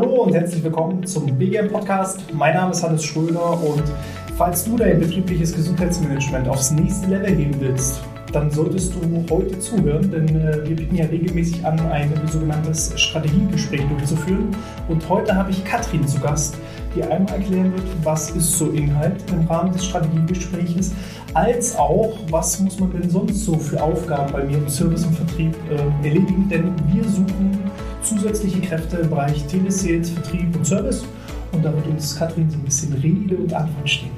Hallo und herzlich willkommen zum BGM Podcast. Mein Name ist Hannes Schröder und falls du dein betriebliches Gesundheitsmanagement aufs nächste Level heben willst, dann solltest du heute zuhören, denn äh, wir bieten ja regelmäßig an, ein sogenanntes Strategiegespräch durchzuführen. Und heute habe ich Katrin zu Gast, die einmal erklären wird, was ist so Inhalt im Rahmen des Strategiegespräches, als auch, was muss man denn sonst so für Aufgaben bei mir im Service und Vertrieb äh, erledigen, denn wir suchen zusätzliche Kräfte im Bereich Telesales, Vertrieb und Service. Und da wird uns Katrin so ein bisschen Rede und Antwort stehen.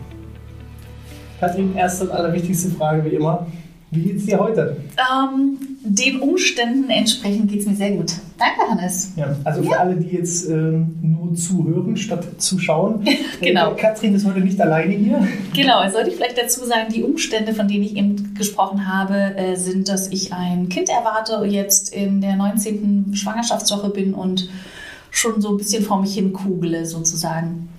Katrin, erste und allerwichtigste Frage wie immer. Wie geht's dir heute? Ähm, den Umständen entsprechend geht es mir sehr gut. Danke, Hannes. Ja, also für alle, die jetzt ähm, nur zuhören statt zuschauen. genau. Äh, Katrin ist heute nicht alleine hier. Genau, sollte ich vielleicht dazu sagen, die Umstände, von denen ich eben gesprochen habe, äh, sind, dass ich ein Kind erwarte, jetzt in der 19. Schwangerschaftswoche bin und schon so ein bisschen vor mich hin kugle sozusagen.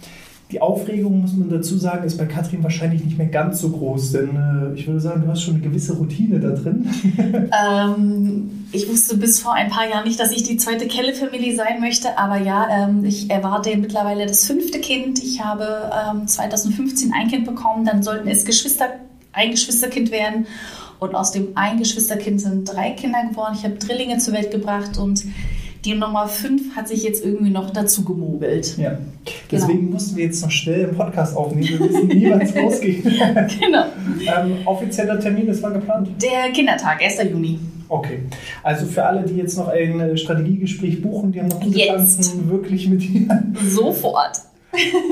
Die Aufregung, muss man dazu sagen, ist bei Katrin wahrscheinlich nicht mehr ganz so groß, denn äh, ich würde sagen, du hast schon eine gewisse Routine da drin. ähm, ich wusste bis vor ein paar Jahren nicht, dass ich die zweite Kelle-Familie sein möchte, aber ja, ähm, ich erwarte mittlerweile das fünfte Kind. Ich habe ähm, 2015 ein Kind bekommen, dann sollten es Geschwister, ein Geschwisterkind werden. Und aus dem ein Geschwisterkind sind drei Kinder geworden. Ich habe Drillinge zur Welt gebracht und die Nummer 5 hat sich jetzt irgendwie noch dazu gemogelt. Ja. Deswegen genau. mussten wir jetzt noch schnell einen Podcast aufnehmen. Wir wissen nie, wann es losgeht. genau. ähm, offizieller Termin ist wann geplant? Der Kindertag, 1. Juni. Okay. Also für alle, die jetzt noch ein äh, Strategiegespräch buchen, die haben noch gute Chancen, wirklich mit dir. Sofort.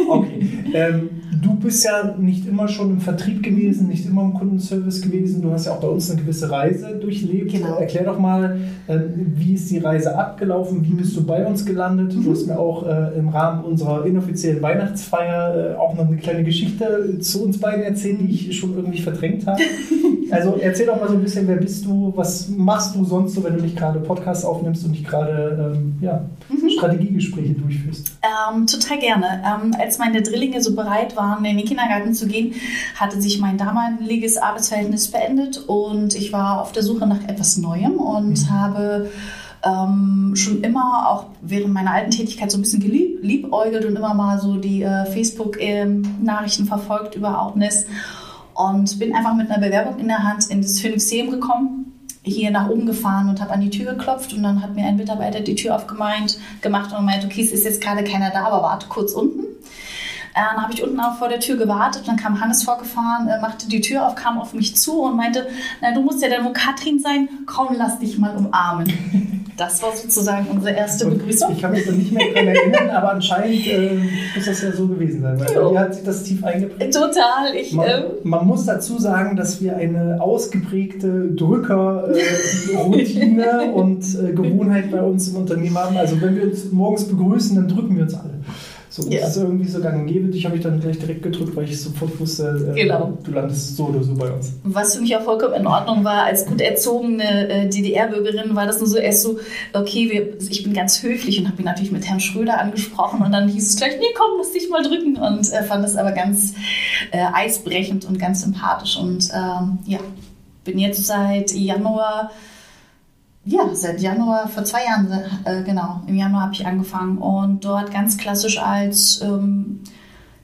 Okay. Ähm, du bist ja nicht immer schon im Vertrieb gewesen, nicht immer im Kundenservice gewesen. Du hast ja auch bei uns eine gewisse Reise durchlebt. Genau. Erklär doch mal, ähm, wie ist die Reise abgelaufen? Wie bist du bei uns gelandet? Mhm. Du hast mir auch äh, im Rahmen unserer inoffiziellen Weihnachtsfeier äh, auch noch eine kleine Geschichte zu uns beiden erzählt, die ich schon irgendwie verdrängt habe. Also erzähl doch mal so ein bisschen, wer bist du? Was machst du sonst so, wenn du nicht gerade Podcasts aufnimmst und nicht gerade ähm, ja, mhm. Strategiegespräche durchführst? Ähm, total gerne. Ähm, als meine Drillinge so bereit waren, in den Kindergarten zu gehen, hatte sich mein damaliges Arbeitsverhältnis beendet und ich war auf der Suche nach etwas Neuem und mhm. habe ähm, schon immer, auch während meiner alten Tätigkeit, so ein bisschen geliebäugelt und immer mal so die äh, Facebook-Nachrichten verfolgt über Outness und bin einfach mit einer Bewerbung in der Hand in das Phoenixeum gekommen hier nach oben gefahren und habe an die Tür geklopft und dann hat mir ein Mitarbeiter die Tür aufgemeint gemacht und meinte, okay, es ist jetzt gerade keiner da, aber warte kurz unten. Äh, dann habe ich unten auch vor der Tür gewartet. Dann kam Hannes vorgefahren, äh, machte die Tür auf, kam auf mich zu und meinte, na, du musst ja dann wo Katrin sein, komm, lass dich mal umarmen. Das war sozusagen unsere erste und Begrüßung. Ich kann mich da nicht mehr daran erinnern, aber anscheinend äh, muss das ja so gewesen sein, weil jo. hat sich das tief eingeprägt. Total. Ich, man, ähm, man, muss dazu sagen, dass wir eine ausgeprägte Drücker-Routine und äh, Gewohnheit bei uns im Unternehmen haben. Also wenn wir uns morgens begrüßen, dann drücken wir uns alle. So, das ja. ist irgendwie so gang und gäbe. Dich habe ich dann gleich direkt gedrückt, weil ich sofort wusste, äh, genau. du landest so oder so bei uns. Was für mich auch vollkommen in Ordnung war, als gut erzogene äh, DDR-Bürgerin, war das nur so erst so, okay, wir, ich bin ganz höflich und habe ihn natürlich mit Herrn Schröder angesprochen und dann hieß es gleich, nee, komm, lass dich mal drücken und äh, fand das aber ganz äh, eisbrechend und ganz sympathisch und ähm, ja, bin jetzt seit Januar ja, seit Januar, vor zwei Jahren, äh, genau, im Januar habe ich angefangen und dort ganz klassisch als ähm,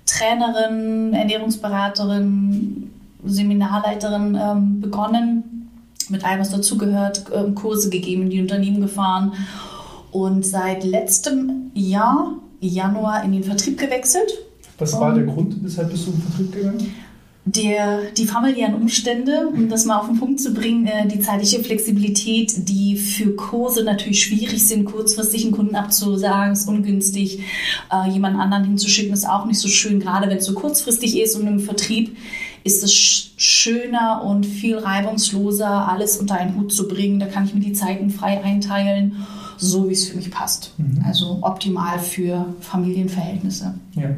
Trainerin, Ernährungsberaterin, Seminarleiterin ähm, begonnen, mit allem, was dazugehört, ähm, Kurse gegeben, in die Unternehmen gefahren und seit letztem Jahr, Januar, in den Vertrieb gewechselt. Was war der Grund, weshalb bist du in den Vertrieb gegangen? Der, die familiären Umstände, um das mal auf den Punkt zu bringen, äh, die zeitliche Flexibilität, die für Kurse natürlich schwierig sind, kurzfristig einen Kunden abzusagen, ist ungünstig. Äh, jemand anderen hinzuschicken ist auch nicht so schön, gerade wenn es so kurzfristig ist und im Vertrieb ist es schöner und viel reibungsloser, alles unter einen Hut zu bringen. Da kann ich mir die Zeiten frei einteilen, so wie es für mich passt. Mhm. Also optimal für Familienverhältnisse. Ja,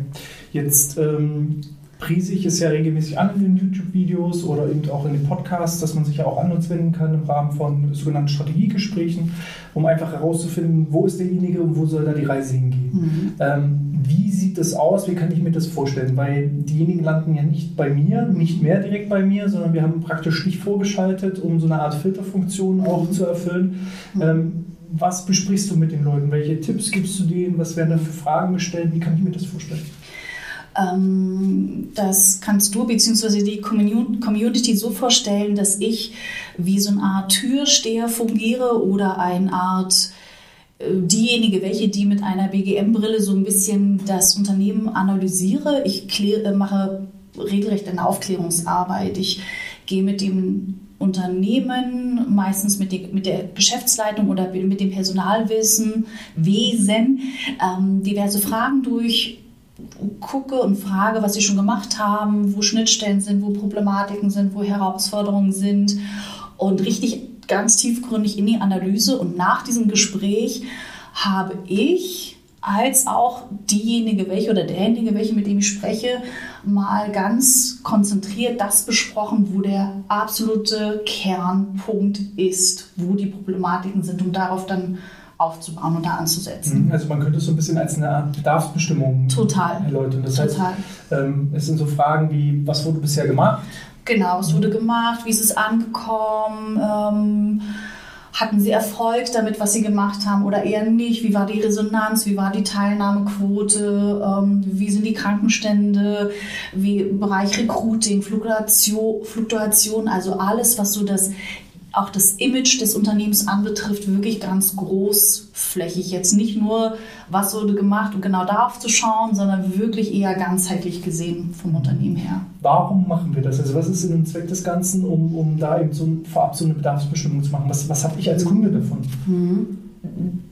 jetzt ähm prise ich es ja regelmäßig an in den YouTube-Videos oder eben auch in den Podcasts, dass man sich ja auch an uns wenden kann im Rahmen von sogenannten Strategiegesprächen, um einfach herauszufinden, wo ist derjenige und wo soll da die Reise hingehen. Mhm. Ähm, wie sieht sieht das aus? Wie kann ich mir das vorstellen? Weil diejenigen landen ja nicht bei mir, nicht mehr direkt bei mir, sondern wir haben praktisch dich vorgeschaltet, um so eine Art Filterfunktion auch zu erfüllen. Mhm. Ähm, was besprichst du mit den Leuten? Welche Tipps gibst du denen? Was werden da für Fragen gestellt? Wie kann ich mir das vorstellen? Ähm, das kannst du bzw. die Community so vorstellen, dass ich wie so eine Art Türsteher fungiere oder eine Art äh, diejenige, welche die mit einer BGM-Brille so ein bisschen das Unternehmen analysiere. Ich kläre, mache regelrecht eine Aufklärungsarbeit. Ich gehe mit dem Unternehmen, meistens mit, die, mit der Geschäftsleitung oder mit dem Personalwissen, Wesen, ähm, diverse Fragen durch, gucke und frage, was sie schon gemacht haben, wo Schnittstellen sind, wo Problematiken sind, wo Herausforderungen sind und richtig ganz tiefgründig in die Analyse. Und nach diesem Gespräch habe ich als auch diejenige, welche oder derjenige, welche mit dem ich spreche, mal ganz konzentriert das besprochen, wo der absolute Kernpunkt ist, wo die Problematiken sind, um darauf dann aufzubauen und da anzusetzen. Mhm. Also man könnte es so ein bisschen als eine Art Bedarfsbestimmung Total. erläutern. Das Total. heißt, ähm, es sind so Fragen wie, was wurde bisher gemacht? Genau, was wurde gemacht, wie ist es angekommen, ähm, hatten sie Erfolg damit, was sie gemacht haben oder eher nicht? Wie war die Resonanz? Wie war die Teilnahmequote? Ähm, wie sind die Krankenstände? Wie Bereich Recruiting, Fluktuation, Fluktuation, also alles, was so das auch das Image des Unternehmens anbetrifft, wirklich ganz großflächig. Jetzt nicht nur, was wurde gemacht, um genau darauf zu schauen, sondern wirklich eher ganzheitlich gesehen vom Unternehmen her. Warum machen wir das? Also was ist Sinn und Zweck des Ganzen, um, um da eben so vorab so eine Bedarfsbestimmung zu machen? Was, was habe ich als Kunde davon? Mhm.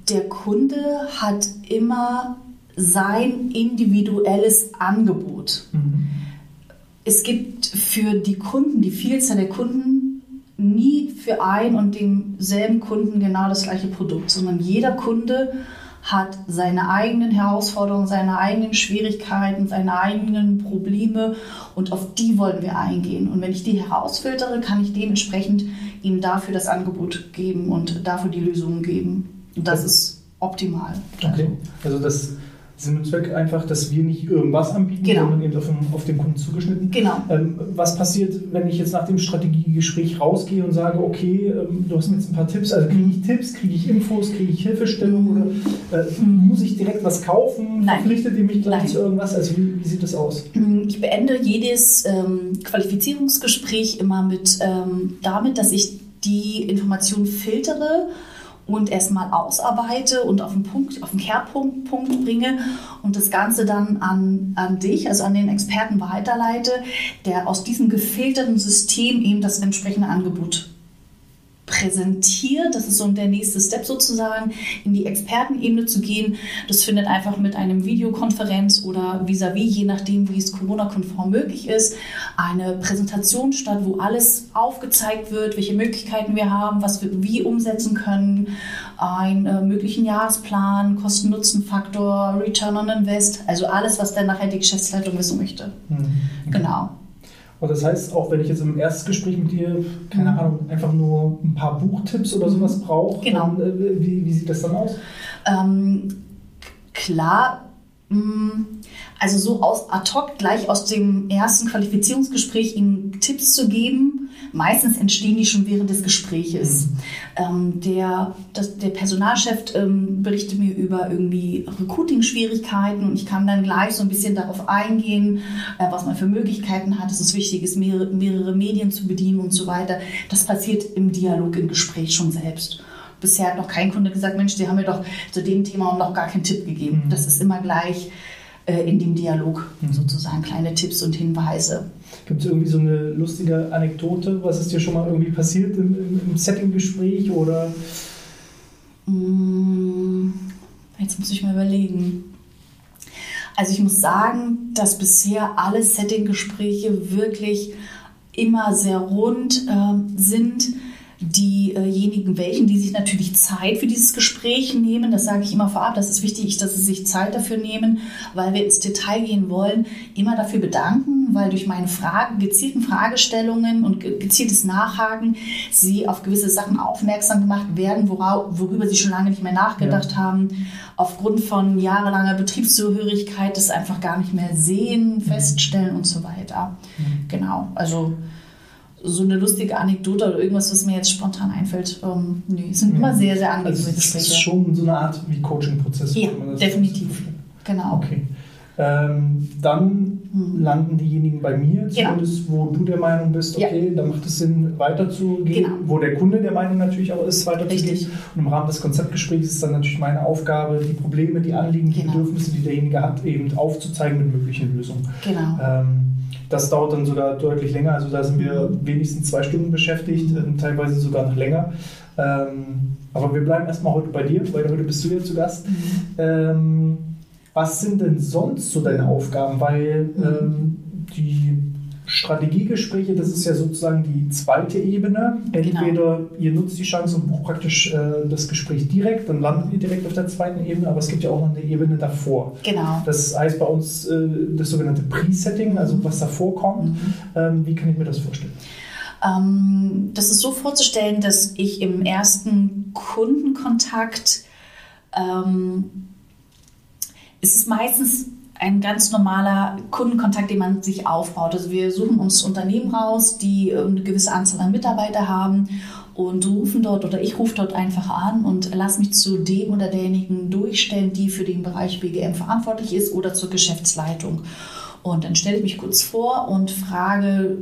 Der Kunde hat immer sein individuelles Angebot. Mhm. Es gibt für die Kunden, die Vielzahl der Kunden, nie für ein und denselben Kunden genau das gleiche Produkt, sondern jeder Kunde hat seine eigenen Herausforderungen, seine eigenen Schwierigkeiten, seine eigenen Probleme und auf die wollen wir eingehen. Und wenn ich die herausfiltere, kann ich dementsprechend ihm dafür das Angebot geben und dafür die Lösungen geben. Und das ist optimal. Okay, also das Sinn und Zweck einfach, dass wir nicht irgendwas anbieten, genau. sondern eben auf den, auf den, Kunden zugeschnitten. Genau. Ähm, was passiert, wenn ich jetzt nach dem Strategiegespräch rausgehe und sage, okay, ähm, du hast mir jetzt ein paar Tipps, also kriege ich Tipps, kriege ich Infos, kriege ich Hilfestellung oder äh, muss ich direkt was kaufen? Nein. Verpflichtet ihr mich gleich Nein. zu irgendwas? Also wie, wie, sieht das aus? Mhm, ich beende jedes ähm, Qualifizierungsgespräch immer mit ähm, damit, dass ich die Informationen filtere und erstmal ausarbeite und auf den Punkt, auf den Kehrpunkt Punkt bringe und das Ganze dann an, an dich, also an den Experten weiterleite, der aus diesem gefilterten System eben das entsprechende Angebot präsentiert. Das ist so der nächste Step sozusagen, in die Expertenebene zu gehen. Das findet einfach mit einem Videokonferenz oder vis-à-vis, -vis, je nachdem, wie es Corona-konform möglich ist, eine Präsentation statt, wo alles aufgezeigt wird, welche Möglichkeiten wir haben, was wir wie umsetzen können, einen äh, möglichen Jahresplan, Kosten-Nutzen-Faktor, Return on Invest, also alles, was dann nachher die Geschäftsleitung wissen möchte. Mhm. Genau. Und das heißt, auch wenn ich jetzt im Erstgespräch mit dir, keine mhm. Ahnung, einfach nur ein paar Buchtipps oder sowas brauche, genau. Dann, äh, wie, wie, sieht das dann aus? Ähm, klar, mh, mm, also so aus ad hoc gleich aus dem ersten Qualifizierungsgespräch ihm Tipps zu geben, meistens entstehen die schon während des Gespräches. Mhm. Ähm, der, das, der Personalchef ähm, berichtet mir über irgendwie Recruiting-Schwierigkeiten und ich kann dann gleich so ein bisschen darauf eingehen, äh, was man für Möglichkeiten hat. Es ist wichtig, ist mehrere, mehrere Medien zu bedienen und so weiter. Das passiert im Dialog, im Gespräch schon selbst bisher hat noch kein Kunde gesagt, Mensch, Sie haben mir doch zu dem Thema noch gar keinen Tipp gegeben. Mhm. Das ist immer gleich in dem Dialog mhm. sozusagen kleine Tipps und Hinweise. Gibt es irgendwie so eine lustige Anekdote? Was ist dir schon mal irgendwie passiert im, im, im Setting-Gespräch oder? Mm, jetzt muss ich mal überlegen. Also ich muss sagen, dass bisher alle Setting-Gespräche wirklich immer sehr rund äh, sind diejenigen welchen, die sich natürlich Zeit für dieses Gespräch nehmen. Das sage ich immer vorab. Das ist wichtig, dass sie sich Zeit dafür nehmen, weil wir ins Detail gehen wollen. Immer dafür bedanken, weil durch meine Fragen, gezielten Fragestellungen und gezieltes Nachhaken sie auf gewisse Sachen aufmerksam gemacht werden, worüber sie schon lange nicht mehr nachgedacht ja. haben. Aufgrund von jahrelanger Betriebszugehörigkeit das einfach gar nicht mehr sehen, feststellen und so weiter. Mhm. Genau. Also so eine lustige Anekdote oder irgendwas, was mir jetzt spontan einfällt. Ähm, nee, es sind ja. immer sehr, sehr angenehme also Gespräche. Das ist schon so eine Art wie Coaching-Prozess. Ja, definitiv. Genau. Okay. Ähm, dann hm. landen diejenigen bei mir, genau. zumindest genau. wo du der Meinung bist, okay, ja. da macht es Sinn, weiterzugehen, genau. wo der Kunde der Meinung natürlich auch ist, weiterzugehen. Richtig. Und im Rahmen des Konzeptgesprächs ist dann natürlich meine Aufgabe, die Probleme, die Anliegen, die genau. Bedürfnisse, die derjenige hat, eben aufzuzeigen mit möglichen Lösungen. Genau. Ähm, das dauert dann sogar deutlich länger. Also da sind wir wenigstens zwei Stunden beschäftigt, äh, teilweise sogar noch länger. Ähm, aber wir bleiben erstmal heute bei dir, weil heute bist du hier zu Gast. Mhm. Ähm, was sind denn sonst so deine Aufgaben? Weil ähm, die Strategiegespräche, das ist ja sozusagen die zweite Ebene. Genau. Entweder genau. ihr nutzt die Chance und bucht praktisch äh, das Gespräch direkt, dann landet ihr direkt auf der zweiten Ebene, aber es gibt ja auch noch eine Ebene davor. Genau. Das heißt bei uns äh, das sogenannte Pre-Setting, also was davor kommt. Mhm. Ähm, wie kann ich mir das vorstellen? Ähm, das ist so vorzustellen, dass ich im ersten Kundenkontakt ähm, es ist meistens ein ganz normaler Kundenkontakt, den man sich aufbaut. Also wir suchen uns Unternehmen raus, die ähm, eine gewisse Anzahl an Mitarbeiter haben und rufen dort oder ich rufe dort einfach an und lasse mich zu dem oder derjenigen durchstellen, die für den Bereich BGM verantwortlich ist oder zur Geschäftsleitung. Und dann stelle ich mich kurz vor und frage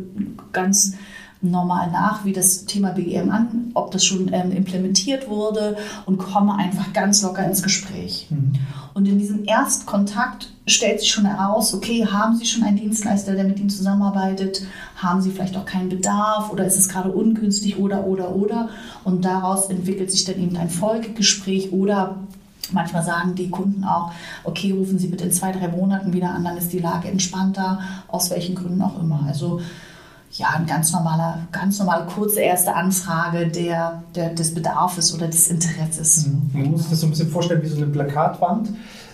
ganz normal nach, wie das Thema BGM an, ob das schon ähm, implementiert wurde und komme einfach ganz locker ins Gespräch. Mhm. Und in diesem Erstkontakt stellt sich schon heraus, okay, haben Sie schon einen Dienstleister, der mit Ihnen zusammenarbeitet? Haben Sie vielleicht auch keinen Bedarf oder ist es gerade ungünstig oder, oder, oder? Und daraus entwickelt sich dann eben ein Folgegespräch oder Manchmal sagen die Kunden auch, okay, rufen Sie bitte in zwei, drei Monaten wieder an, dann ist die Lage entspannter, aus welchen Gründen auch immer. Also ja, ein ganz normaler, ganz normale kurze erste Anfrage der, der, des Bedarfs oder des Interesses. Mhm. Man muss sich das so ein bisschen vorstellen wie so eine Plakatwand.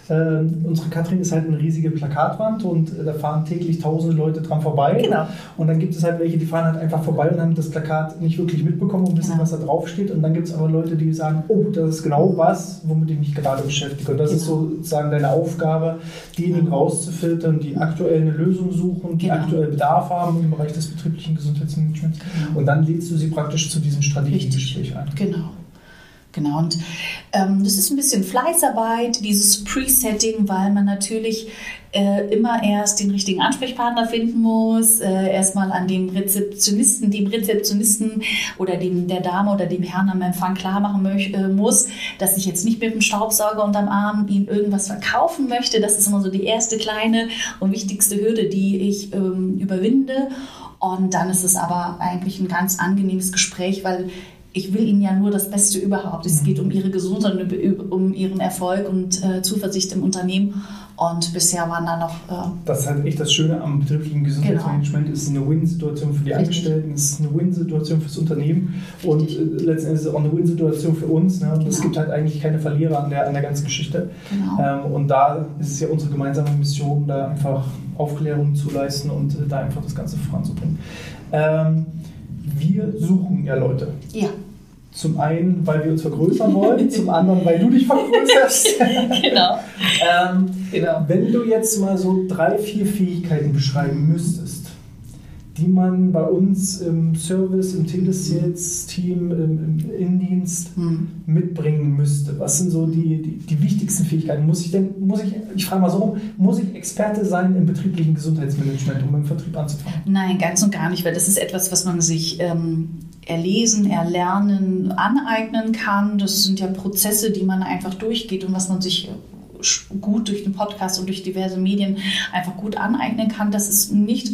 Äh, unsere Katrin ist halt eine riesige Plakatwand und äh, da fahren täglich tausende Leute dran vorbei. Genau. Und dann gibt es halt welche, die fahren halt einfach vorbei und haben das Plakat nicht wirklich mitbekommen und wissen, genau. was da drauf steht. Und dann gibt es aber Leute, die sagen, oh, das ist genau was, womit ich mich gerade beschäftige. Und das genau. ist sozusagen deine Aufgabe, diejenigen genau. rauszufiltern, die aktuell eine Lösung suchen, die genau. aktuell Bedarf haben im Bereich des betrieblichen Gesundheitsmanagements. Genau. Und dann lädst du sie praktisch zu diesem Strategiegespräch ein. Genau. Genau, und ähm, das ist ein bisschen Fleißarbeit, dieses Presetting, weil man natürlich äh, immer erst den richtigen Ansprechpartner finden muss, äh, erstmal an dem Rezeptionisten, dem Rezeptionisten oder dem, der Dame oder dem Herrn am Empfang klar machen äh, muss, dass ich jetzt nicht mit dem Staubsauger unterm Arm ihm irgendwas verkaufen möchte. Das ist immer so die erste kleine und wichtigste Hürde, die ich ähm, überwinde. Und dann ist es aber eigentlich ein ganz angenehmes Gespräch, weil ich will ihnen ja nur das Beste überhaupt. Es geht um ihre Gesundheit, um ihren Erfolg und äh, Zuversicht im Unternehmen. Und bisher waren da noch. Äh, das ist halt echt das Schöne am betrieblichen Gesundheitsmanagement. Genau. Es ist eine Win-Situation für die Richtig. Angestellten, es ist eine Win-Situation fürs Unternehmen Richtig. und äh, letztendlich ist es auch eine Win-Situation für uns. Ne? Genau. es gibt halt eigentlich keine Verlierer an der, an der ganzen Geschichte. Genau. Ähm, und da ist es ja unsere gemeinsame Mission, da einfach Aufklärung zu leisten und äh, da einfach das Ganze voranzubringen. Ähm, wir suchen ja Leute. Ja. Zum einen, weil wir uns vergrößern wollen, zum anderen, weil du dich vergrößerst. genau. ähm, genau. Wenn du jetzt mal so drei, vier Fähigkeiten beschreiben müsstest, die man bei uns im Service, im Telesales-Team, im, im Innendienst hm. mitbringen müsste? Was sind so die, die, die, wichtigsten Fähigkeiten? Muss ich denn, muss ich, ich frage mal so rum, muss ich Experte sein im betrieblichen Gesundheitsmanagement, um im Vertrieb anzufangen? Nein, ganz und gar nicht, weil das ist etwas, was man sich ähm, erlesen, erlernen, aneignen kann. Das sind ja Prozesse, die man einfach durchgeht und was man sich gut durch den Podcast und durch diverse Medien einfach gut aneignen kann. Das ist nicht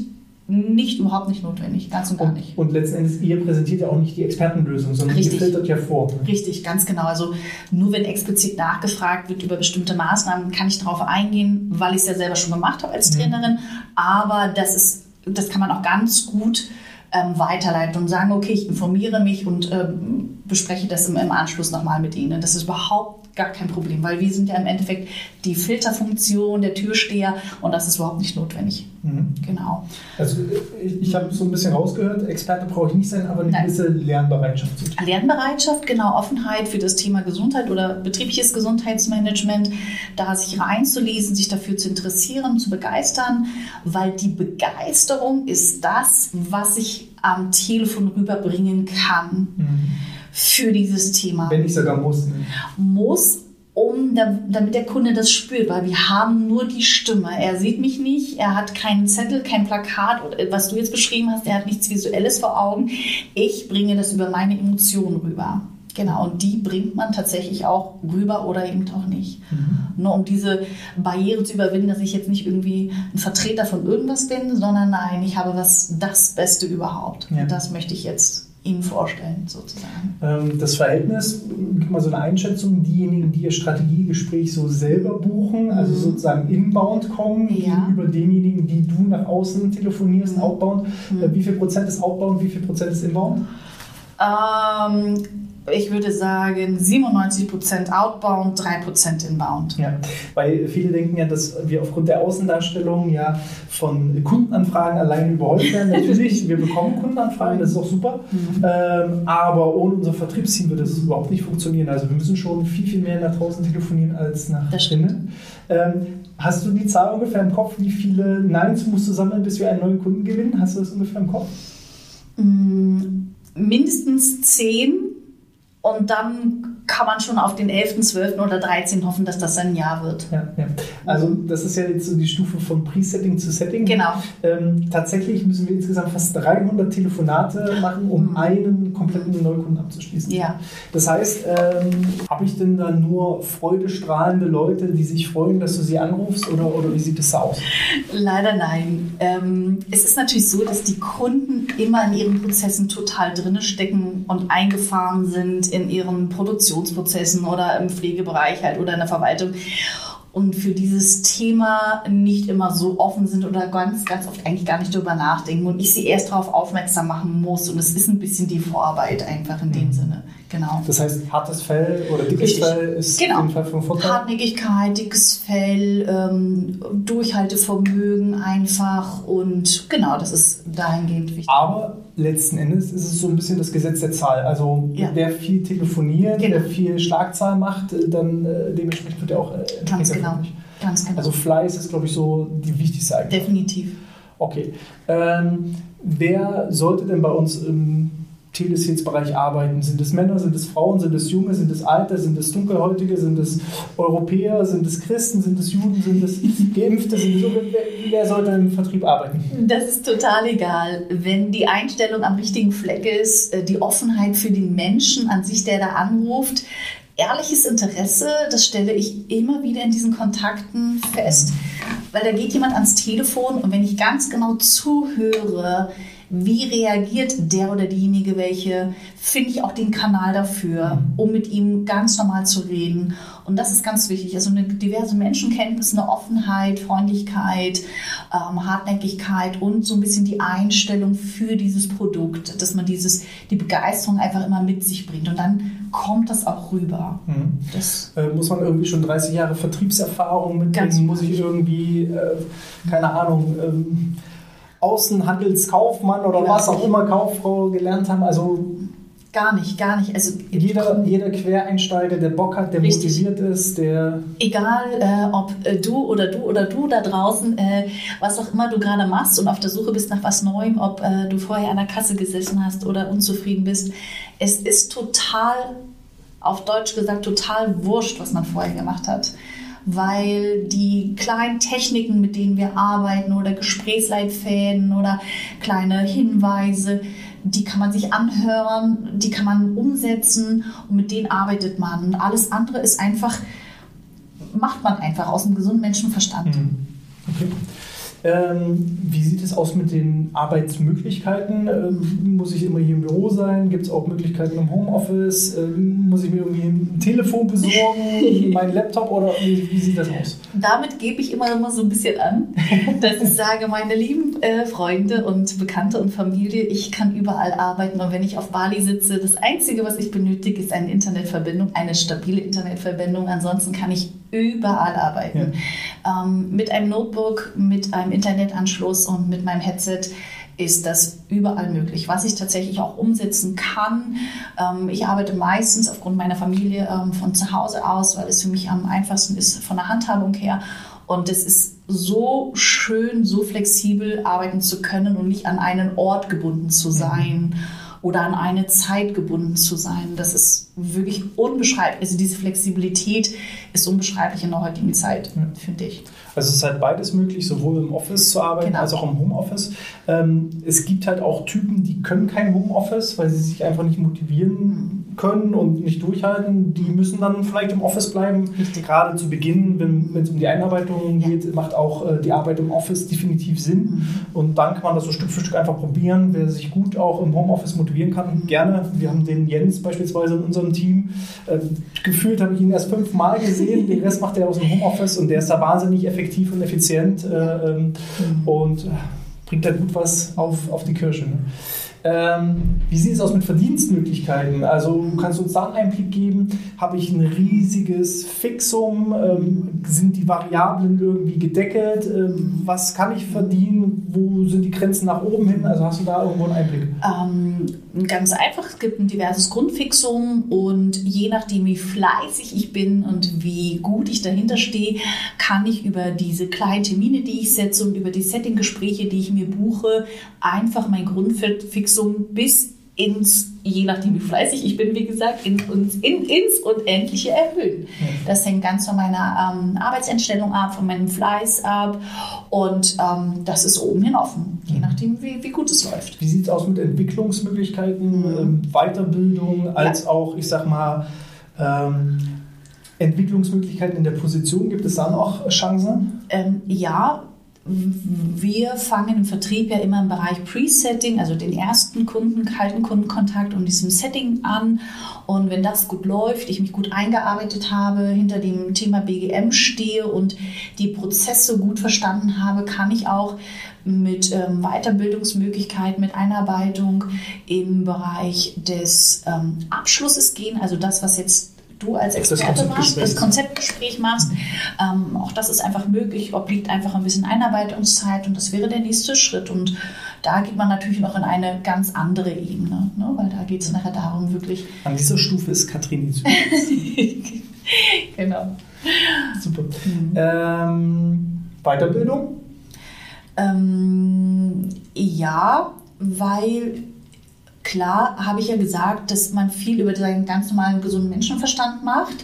nicht, überhaupt nicht notwendig, ganz und gar nicht. Und, letzten Endes, ihr präsentiert ja auch nicht die Expertenlösung, sondern Richtig. ihr filtert ja vor. Richtig, ganz genau. Also nur wenn explizit nachgefragt wird über bestimmte Maßnahmen, kann ich darauf eingehen, weil ich es ja selber schon gemacht habe als mhm. Trainerin. Aber das ist, das kann man auch ganz gut ähm, weiterleiten und sagen, okay, ich informiere mich und ähm, bespreche das im, im Anschluss nochmal mit Ihnen. Das ist überhaupt gar kein Problem, weil wir sind ja im Endeffekt die Filterfunktion, der Türsteher und das ist überhaupt nicht notwendig. Mhm. Genau. Also ich, ich habe so ein bisschen rausgehört, Experte brauche ich nicht sein, aber eine Nein. gewisse Lernbereitschaft. Lernbereitschaft, genau, Offenheit für das Thema Gesundheit oder betriebliches Gesundheitsmanagement, da sich reinzulesen, sich dafür zu interessieren, zu begeistern, weil die Begeisterung ist das, was ich am Telefon rüberbringen kann. Mhm für dieses Thema. Wenn ich sogar muss. Ne? Muss, um, damit der Kunde das spürt, weil wir haben nur die Stimme. Er sieht mich nicht, er hat keinen Zettel, kein Plakat, was du jetzt beschrieben hast, er hat nichts Visuelles vor Augen. Ich bringe das über meine Emotionen rüber. Genau, und die bringt man tatsächlich auch rüber oder eben auch nicht. Mhm. Nur um diese Barriere zu überwinden, dass ich jetzt nicht irgendwie ein Vertreter von irgendwas bin, sondern nein, ich habe was das Beste überhaupt. Ja. Und das möchte ich jetzt Ihnen vorstellen, sozusagen? Ähm, das Verhältnis, gib mal so eine Einschätzung, diejenigen, die ihr Strategiegespräch so selber buchen, also mhm. sozusagen inbound kommen, ja. gegenüber denjenigen, die du nach außen telefonierst, mhm. outbound. Mhm. Äh, wie viel Prozent ist outbound, wie viel Prozent ist inbound? Ähm, ich würde sagen 97% outbound, 3% inbound. Ja, weil viele denken ja, dass wir aufgrund der Außendarstellung ja von Kundenanfragen allein überholt werden. Natürlich, wir bekommen Kundenanfragen, das ist auch super, mhm. ähm, aber ohne unser Vertriebsteam würde das überhaupt nicht funktionieren. Also wir müssen schon viel, viel mehr nach draußen telefonieren als nach drinnen. Ähm, hast du die Zahl ungefähr im Kopf, wie viele Neins musst du sammeln, bis wir einen neuen Kunden gewinnen? Hast du das ungefähr im Kopf? Mm, mindestens zehn und dann kann man schon auf den 11., 12. oder 13. hoffen, dass das ein Jahr wird. Ja, ja. Also das ist ja jetzt so die Stufe von Presetting zu Setting. Genau. Ähm, tatsächlich müssen wir insgesamt fast 300 Telefonate machen, um mhm. einen kompletten Neukunden abzuschließen. Ja. Das heißt, ähm, habe ich denn da nur freudestrahlende Leute, die sich freuen, dass du sie anrufst oder, oder wie sieht es aus? Leider nein. Ähm, es ist natürlich so, dass die Kunden immer in ihren Prozessen total drinne stecken und eingefahren sind in ihren Produktionsprozessen oder im Pflegebereich halt oder in der Verwaltung und für dieses Thema nicht immer so offen sind oder ganz, ganz oft eigentlich gar nicht darüber nachdenken und ich sie erst darauf aufmerksam machen muss. Und es ist ein bisschen die Vorarbeit einfach in dem mhm. Sinne. Genau. Das heißt, hartes Fell oder dickes Richtig. Fell ist genau. jeden Fall von Vorteil? Hartnäckigkeit, dickes Fell, ähm, Durchhaltevermögen einfach und genau, das ist dahingehend wichtig. Aber letzten Endes ist es so ein bisschen das Gesetz der Zahl. Also ja. wer viel telefoniert, genau. wer viel Schlagzahl macht, dann äh, dementsprechend wird er auch äh, Ganz genau. Ganz genau. Also Fleiß ist, glaube ich, so die wichtigste Eigenschaft. Definitiv. Okay. Ähm, wer sollte denn bei uns im Telesales-Bereich arbeiten? Sind es Männer, sind es Frauen, sind es Junge, sind es Alte, sind es Dunkelhäutige, sind es Europäer, sind es Christen, sind es Juden, sind es Geimpfte, sind es, wer, wer sollte im Vertrieb arbeiten? Das ist total egal. Wenn die Einstellung am richtigen Fleck ist, äh, die Offenheit für den Menschen an sich, der da anruft, ehrliches Interesse, das stelle ich immer wieder in diesen Kontakten fest, weil da geht jemand ans Telefon und wenn ich ganz genau zuhöre, wie reagiert der oder diejenige welche, finde ich auch den Kanal dafür, um mit ihm ganz normal zu reden. Und das ist ganz wichtig. Also eine diverse Menschenkenntnis, eine Offenheit, Freundlichkeit, ähm, Hartnäckigkeit und so ein bisschen die Einstellung für dieses Produkt, dass man dieses, die Begeisterung einfach immer mit sich bringt. Und dann kommt das auch rüber. Mhm. Das äh, muss man irgendwie schon 30 Jahre Vertriebserfahrung mitbringen? Muss ich irgendwie, äh, keine Ahnung, ähm, Außenhandelskaufmann oder ja. was auch immer Kauffrau gelernt haben. Also Gar nicht, gar nicht. Also jeder, jeder Quereinsteiger, der Bock hat, der richtig. motiviert ist, der. Egal, äh, ob äh, du oder du oder du da draußen, äh, was auch immer du gerade machst und auf der Suche bist nach was Neuem, ob äh, du vorher an der Kasse gesessen hast oder unzufrieden bist, es ist total, auf Deutsch gesagt, total wurscht, was man vorher gemacht hat weil die kleinen Techniken, mit denen wir arbeiten oder Gesprächsleitfäden oder kleine Hinweise, die kann man sich anhören, die kann man umsetzen und mit denen arbeitet man. Alles andere ist einfach, macht man einfach aus einem gesunden Menschenverstand. Mhm. Okay. Ähm, wie sieht es aus mit den Arbeitsmöglichkeiten? Ähm, muss ich immer hier im Büro sein? Gibt es auch Möglichkeiten im Homeoffice? Ähm, muss ich mir irgendwie ein Telefon besorgen, meinen Laptop oder wie, wie, sieht das aus? Damit gebe ich immer, immer so ein bisschen an, dass ich sage, meine lieben äh, Freunde und Bekannte und Familie. Ich kann überall arbeiten und wenn ich auf Bali sitze, das Einzige, was ich benötige, ist eine Internetverbindung, eine stabile Internetverbindung. Ansonsten kann ich überall arbeiten. Ja. Ähm, mit einem Notebook, mit einem Internetanschluss und mit meinem Headset ist das überall möglich, was ich tatsächlich auch umsetzen kann. Ähm, ich arbeite meistens aufgrund meiner Familie ähm, von zu Hause aus, weil es für mich am einfachsten ist von der Handhabung her. Und es ist so schön, so flexibel arbeiten zu können und nicht an einen Ort gebunden zu mhm. sein. Mhm oder an eine Zeit gebunden zu sein. Das ist wirklich unbeschreiblich. Also diese Flexibilität ist unbeschreiblich in der heutigen Zeit, ja. finde ich. Also es ist halt beides möglich, sowohl im Office zu arbeiten genau. als auch im Homeoffice. Ähm, es gibt halt auch Typen, die können kein Homeoffice, weil sie sich einfach nicht motivieren können und nicht durchhalten, die müssen dann vielleicht im Office bleiben. Richtig. Gerade zu Beginn, wenn es um die Einarbeitung ja. geht, macht auch äh, die Arbeit im Office definitiv Sinn. Mhm. Und dann kann man das so Stück für Stück einfach probieren. Wer sich gut auch im Homeoffice motivieren kann, gerne. Wir haben den Jens beispielsweise in unserem Team. Äh, gefühlt habe ich ihn erst fünfmal gesehen. den Rest macht er aus dem Homeoffice und der ist da wahnsinnig effektiv und effizient äh, ähm, mhm. und äh, bringt da gut was auf, auf die Kirsche. Ne? Ähm, wie sieht es aus mit Verdienstmöglichkeiten? Also kannst du uns da einen Einblick geben? Habe ich ein riesiges Fixum? Ähm, sind die Variablen irgendwie gedeckelt? Ähm, was kann ich verdienen? Wo sind die Grenzen nach oben hin? Also hast du da irgendwo einen Einblick? Ähm, ganz einfach, es gibt ein diverses Grundfixum und je nachdem, wie fleißig ich bin und wie gut ich dahinter stehe, kann ich über diese kleinen Termine, die ich setze und über die Setting-Gespräche, die ich mir buche, einfach mein Grundfixum Umsetzung bis ins, je nachdem wie fleißig ich bin, wie gesagt, in, in, ins Unendliche erhöhen. Das hängt ganz von meiner ähm, Arbeitsentstellung ab, von meinem Fleiß ab und ähm, das ist oben hin offen, je nachdem wie, wie gut es läuft. Wie sieht es aus mit Entwicklungsmöglichkeiten, mhm. ähm, Weiterbildung, als ja. auch, ich sag mal, ähm, Entwicklungsmöglichkeiten in der Position? Gibt es da noch Chancen? Ähm, ja, wir fangen im Vertrieb ja immer im Bereich Pre-Setting, also den ersten Kunden, kalten Kundenkontakt und diesem Setting an. Und wenn das gut läuft, ich mich gut eingearbeitet habe, hinter dem Thema BGM stehe und die Prozesse gut verstanden habe, kann ich auch mit ähm, Weiterbildungsmöglichkeiten, mit Einarbeitung im Bereich des ähm, Abschlusses gehen. Also das, was jetzt du als Experte machst, das Konzeptgespräch machst. Ähm, auch das ist einfach möglich, obliegt einfach ein bisschen Einarbeitungszeit und das wäre der nächste Schritt. Und da geht man natürlich noch in eine ganz andere Ebene, ne? weil da geht es nachher darum, wirklich. An dieser Stufe ist Katrin Genau. Super. Mhm. Ähm, Weiterbildung? Ähm, ja, weil Klar habe ich ja gesagt, dass man viel über seinen ganz normalen gesunden Menschenverstand macht,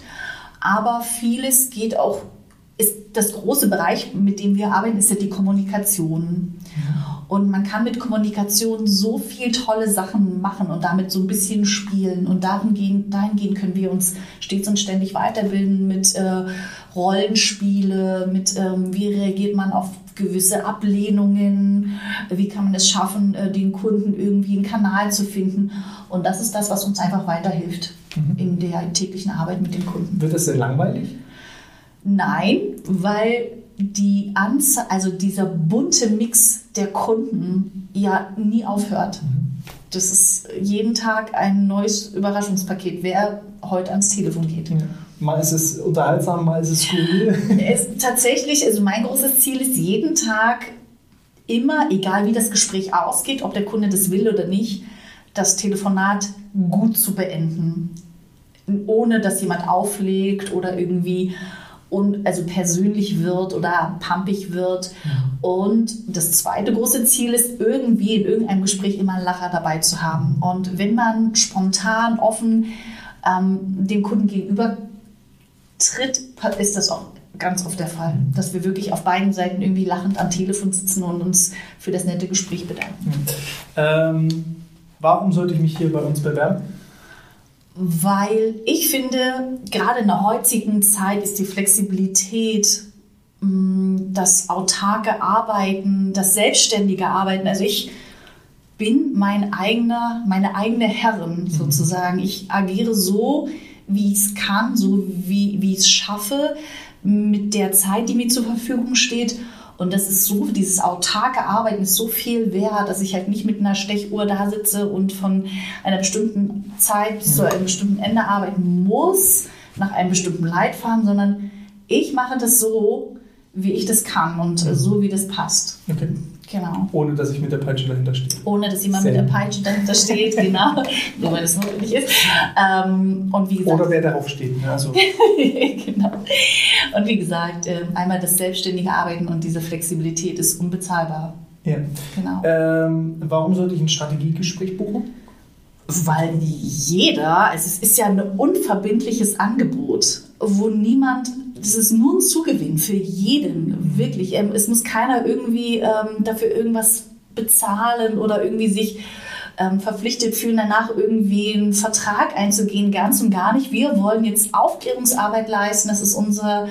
aber vieles geht auch, ist das große Bereich, mit dem wir arbeiten, ist ja die Kommunikation. Und man kann mit Kommunikation so viel tolle Sachen machen und damit so ein bisschen spielen. Und dahingehend, dahingehend können wir uns stets und ständig weiterbilden mit äh, Rollenspiele, mit ähm, wie reagiert man auf gewisse Ablehnungen, wie kann man es schaffen, äh, den Kunden irgendwie einen Kanal zu finden. Und das ist das, was uns einfach weiterhilft mhm. in der täglichen Arbeit mit den Kunden. Wird das denn langweilig? Nein, weil die Anzahl, also dieser bunte Mix der Kunden ja nie aufhört. Mhm. Das ist jeden Tag ein neues Überraschungspaket, wer heute ans Telefon geht. Ja. Mal ist es unterhaltsam, mal ist es skurril. Es, tatsächlich, also mein großes Ziel ist jeden Tag immer, egal wie das Gespräch ausgeht, ob der Kunde das will oder nicht, das Telefonat gut zu beenden. Ohne dass jemand auflegt oder irgendwie und also persönlich wird oder pumpig wird. Und das zweite große Ziel ist, irgendwie in irgendeinem Gespräch immer einen Lacher dabei zu haben. Und wenn man spontan, offen ähm, dem Kunden gegenüber tritt, ist das auch ganz oft der Fall, dass wir wirklich auf beiden Seiten irgendwie lachend am Telefon sitzen und uns für das nette Gespräch bedanken. Ähm, warum sollte ich mich hier bei uns bewerben? Weil ich finde, gerade in der heutigen Zeit ist die Flexibilität, mm, das autarke Arbeiten, das selbstständige Arbeiten, also ich bin mein eigener, meine eigene Herrin mhm. sozusagen. Ich agiere so, wie ich es kann, so wie, wie ich es schaffe, mit der Zeit, die mir zur Verfügung steht. Und das ist so, dieses autarke Arbeiten ist so viel wert, dass ich halt nicht mit einer Stechuhr da sitze und von einer bestimmten Zeit bis zu einem bestimmten Ende arbeiten muss, nach einem bestimmten Leitfaden, sondern ich mache das so, wie ich das kann und so, wie das passt. Okay. Genau. Ohne dass ich mit der Peitsche dahinter stehe. Ohne dass jemand Sehr. mit der Peitsche dahinter steht, genau. Nur weil es notwendig ist. Ähm, und wie gesagt, Oder wer darauf steht. Ne? Also, genau. Und wie gesagt, ähm, einmal das selbstständige Arbeiten und diese Flexibilität ist unbezahlbar. ja. Genau. ähm, warum sollte ich ein Strategiegespräch buchen? Weil jeder, also es ist ja ein unverbindliches Angebot, wo niemand, das ist nur ein Zugewinn für jeden, wirklich. Ähm, Es muss keiner irgendwie ähm, dafür irgendwas bezahlen oder irgendwie sich ähm, verpflichtet fühlen, danach irgendwie einen Vertrag einzugehen, ganz und gar nicht. Wir wollen jetzt Aufklärungsarbeit leisten, das ist unser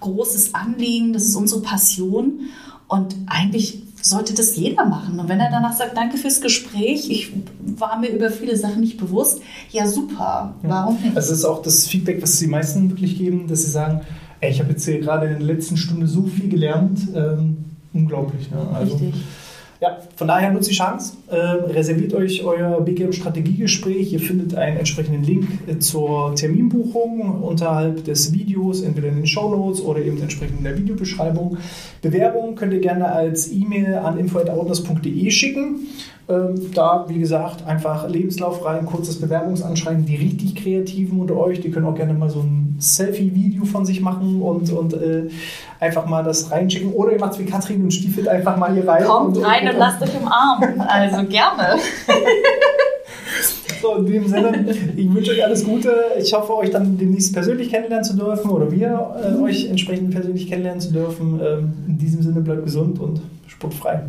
großes Anliegen, das ist unsere Passion und eigentlich sollte das jeder machen. Und wenn er danach sagt, danke fürs Gespräch, ich war mir über viele Sachen nicht bewusst, ja super, warum nicht? Also das ist auch das Feedback, was die meisten wirklich geben, dass sie sagen, ich habe jetzt hier gerade in der letzten Stunde so viel gelernt. Ähm, unglaublich. Ne? Also, Richtig. Ja, von daher nutzt die Chance. Ähm, reserviert euch euer BGM-Strategiegespräch. Ihr findet einen entsprechenden Link äh, zur Terminbuchung unterhalb des Videos, entweder in den Shownotes oder eben entsprechend in der Videobeschreibung. Bewerbung könnt ihr gerne als E-Mail an info.outness.de schicken. Ähm, da, wie gesagt, einfach Lebenslauf rein, kurzes Bewerbungsanschreiben. Die richtig Kreativen unter euch, die können auch gerne mal so ein Selfie-Video von sich machen und, und äh, einfach mal das reinschicken. Oder ihr macht wie Katrin und stiefelt einfach mal hier rein. Kommt rein und lasst euch umarmen. Also gerne. So, in dem Sinne, ich wünsche euch alles Gute. Ich hoffe, euch dann demnächst persönlich kennenlernen zu dürfen oder wir äh, euch entsprechend persönlich kennenlernen zu dürfen. Ähm, in diesem Sinne, bleibt gesund und sportfrei.